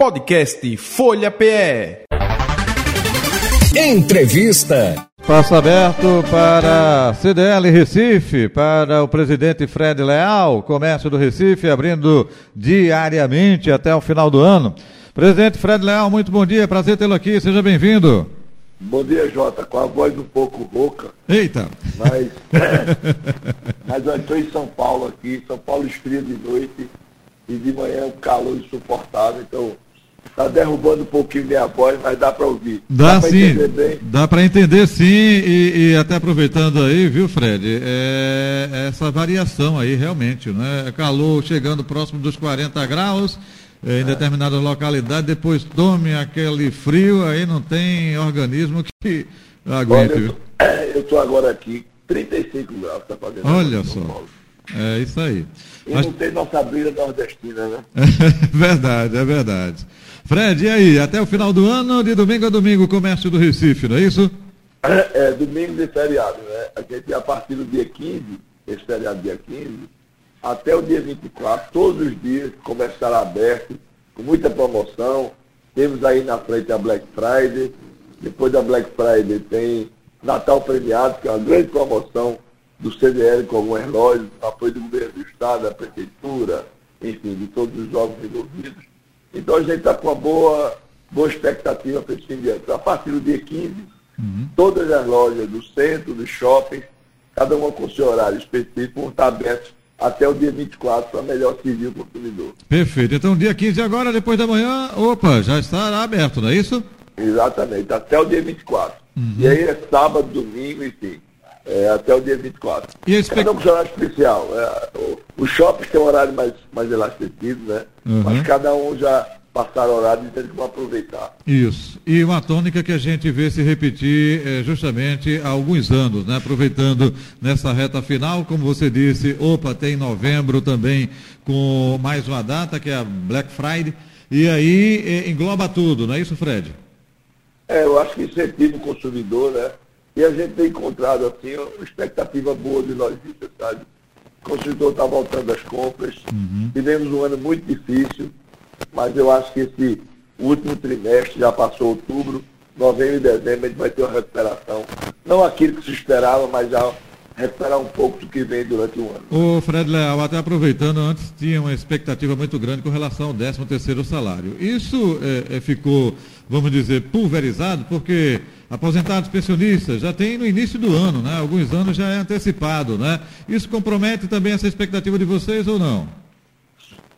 Podcast Folha PE. Entrevista. Espaço aberto para CDL Recife, para o presidente Fred Leal, comércio do Recife, abrindo diariamente até o final do ano. Presidente Fred Leal, muito bom dia, prazer tê-lo aqui, seja bem-vindo. Bom dia, Jota, com a voz um pouco rouca. Eita! Mas, mas eu estou em São Paulo aqui, São Paulo esfria de noite e de manhã um calor insuportável, então Está derrubando um pouquinho minha voz, mas dá para ouvir. Dá, dá sim. Dá para entender sim. E, e, até aproveitando aí, viu, Fred? É, essa variação aí realmente, né? Calor chegando próximo dos 40 graus é, em é. determinada localidade, depois tome aquele frio, aí não tem organismo que aguente, Olha? Eu estou agora aqui, 35 graus, está fazendo. Olha só. É isso aí. E Mas... não tem nossa briga nordestina, né? verdade, é verdade. Fred, e aí? Até o final do ano, de domingo a domingo, o comércio do Recife, não é isso? É, é domingo de feriado, né? A gente, a partir do dia 15, esse feriado dia 15, até o dia 24, todos os dias, comércio estará aberto, com muita promoção. Temos aí na frente a Black Friday, depois da Black Friday tem Natal Premiado, que é uma grande promoção do CDL com alguns relógios, apoio do governo do Estado, da Prefeitura, enfim, de todos os jogos envolvidos. Então a gente está com uma boa, boa expectativa para esse fim de ano. Então, a partir do dia 15, uhum. todas as lojas do centro, do shopping, cada uma com seu horário específico, vão estar abertas até o dia 24 para melhor servir o consumidor. Perfeito. Então, dia 15 agora, depois da manhã, opa, já estará aberto, não é isso? Exatamente, até o dia 24. Uhum. E aí é sábado, domingo, enfim é, até o dia 24. E esse Cada um com horário especial. É, os shoppings têm um horário mais, mais elastecido, né? Uhum. Mas cada um já passaram horário e tem que aproveitar. Isso. E uma tônica que a gente vê se repetir é, justamente há alguns anos, né? Aproveitando nessa reta final, como você disse, opa, tem novembro também com mais uma data, que é a Black Friday. E aí é, engloba tudo, não é isso, Fred? É, eu acho que incentiva o consumidor, né? E a gente tem encontrado assim uma expectativa boa de lojistas, sabe? O consumidor está voltando às compras. Uhum. Tivemos um ano muito difícil, mas eu acho que esse último trimestre, já passou outubro, novembro e dezembro, a gente vai ter uma recuperação. Não aquilo que se esperava, mas já recuperar um pouco do que vem durante o ano. O Fred Leal, até aproveitando, antes tinha uma expectativa muito grande com relação ao 13 terceiro salário. Isso é, é, ficou, vamos dizer, pulverizado, porque aposentados pensionistas já tem no início do ano, né? Alguns anos já é antecipado, né? Isso compromete também essa expectativa de vocês ou não?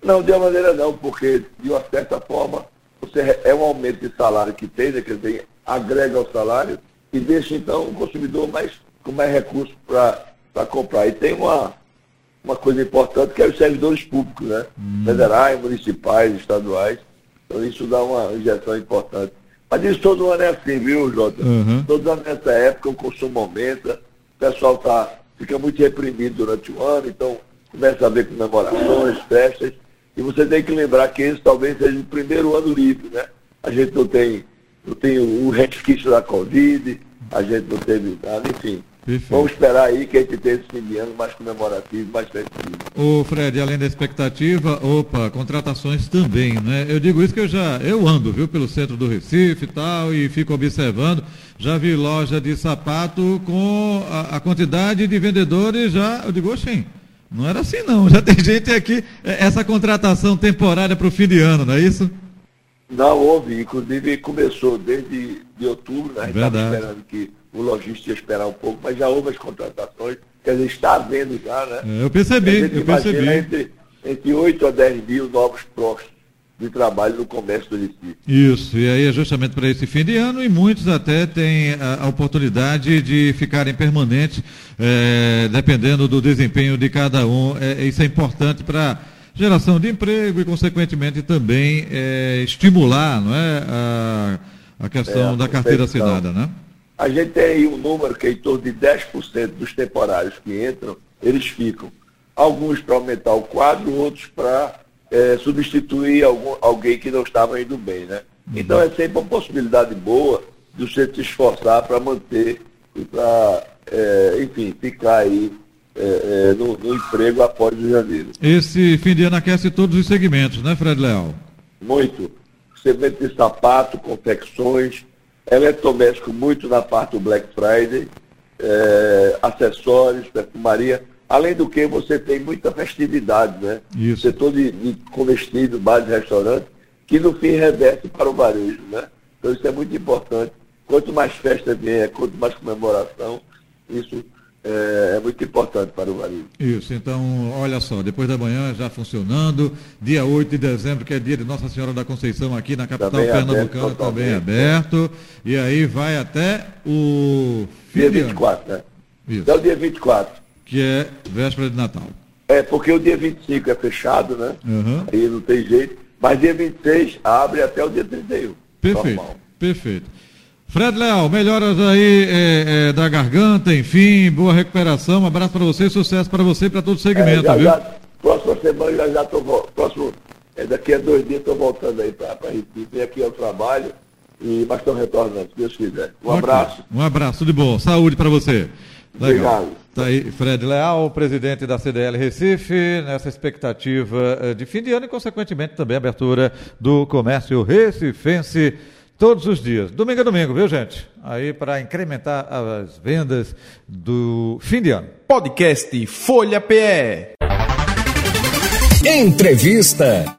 Não, de uma maneira não, porque de uma certa forma você é um aumento de salário que tem, né? quer dizer, agrega ao salário e deixa então o consumidor mais com mais recursos para comprar. E tem uma, uma coisa importante que é os servidores públicos, né? Hum. Federais, municipais, estaduais. Então isso dá uma injeção importante. Mas isso todo ano é assim, viu, Jota? Uhum. Todo ano nessa época o consumo aumenta, o pessoal tá, fica muito reprimido durante o ano, então começa a haver comemorações, festas, e você tem que lembrar que esse talvez seja o primeiro ano livre, né? A gente não tem, não tem o resquício da Covid, a gente não teve nada, enfim. Perfeito. Vamos esperar aí que a gente tenha esse fim de ano mais comemorativo, mais festivo. Ô Fred, além da expectativa, opa, contratações também, né? Eu digo isso que eu já, eu ando, viu, pelo centro do Recife e tal, e fico observando, já vi loja de sapato com a, a quantidade de vendedores já, eu digo, oxim, não era assim não, já tem gente aqui, é, essa contratação temporária para o fim de ano, não é isso? Não houve, inclusive começou desde de outubro, né? A gente estava esperando que o lojista ia esperar um pouco, mas já houve as contratações, quer dizer, está havendo já, né? É, eu percebi, eu percebi. Entre, entre 8 a 10 mil novos postos de trabalho no comércio do Recife. Isso, e aí é justamente para esse fim de ano, e muitos até têm a, a oportunidade de ficarem permanentes, é, dependendo do desempenho de cada um. É, isso é importante para geração de emprego e, consequentemente, também é, estimular não é, a, a questão é, da carteira assinada, né? A gente tem aí um número que é em torno de 10% dos temporários que entram, eles ficam. Alguns para aumentar o quadro, outros para é, substituir algum, alguém que não estava indo bem, né? Então é sempre uma possibilidade boa de você se esforçar para manter e para, é, enfim, ficar aí é, é, no, no, emprego após o janeiro. Esse fim de ano aquece todos os segmentos, né, Fred Leal? Muito. segmento de sapato, confecções, eletrodoméstico muito na parte do Black Friday, é, acessórios, perfumaria. Além do que você tem muita festividade, né? Isso. Setor de, de comestível, bares e restaurantes, que no fim reverte para o varejo, né? Então isso é muito importante. Quanto mais festa vier, quanto mais comemoração, isso é, é, muito importante para o varejo. Isso, então, olha só, depois da manhã já funcionando, dia 8 de dezembro, que é dia de Nossa Senhora da Conceição aqui na capital também pernambucana, também aberto, e aí vai até o... Dia 24, né? Isso. Até o dia 24. Que é véspera de Natal. É, porque o dia 25 é fechado, né? Uhum. Aí não tem jeito. Mas dia 26 abre até o dia 31. Perfeito, normal. perfeito. Fred Leal, melhoras aí é, é, da garganta, enfim, boa recuperação, um abraço para você, sucesso para você e para todo o segmento, é, já, viu? Já, próxima semana já já estou próximo, é, daqui a dois dias estou voltando aí para Recife, aqui ao trabalho, e, mas estou retornando, se Deus quiser. Um okay. abraço. Um abraço de bom, saúde para você. Legal. Obrigado. Tá aí Fred Leal, presidente da CDL Recife, nessa expectativa eh, de fim de ano e, consequentemente, também abertura do comércio recifense todos os dias, domingo a domingo, viu, gente? Aí para incrementar as vendas do fim de ano. Podcast Folha PE. Entrevista.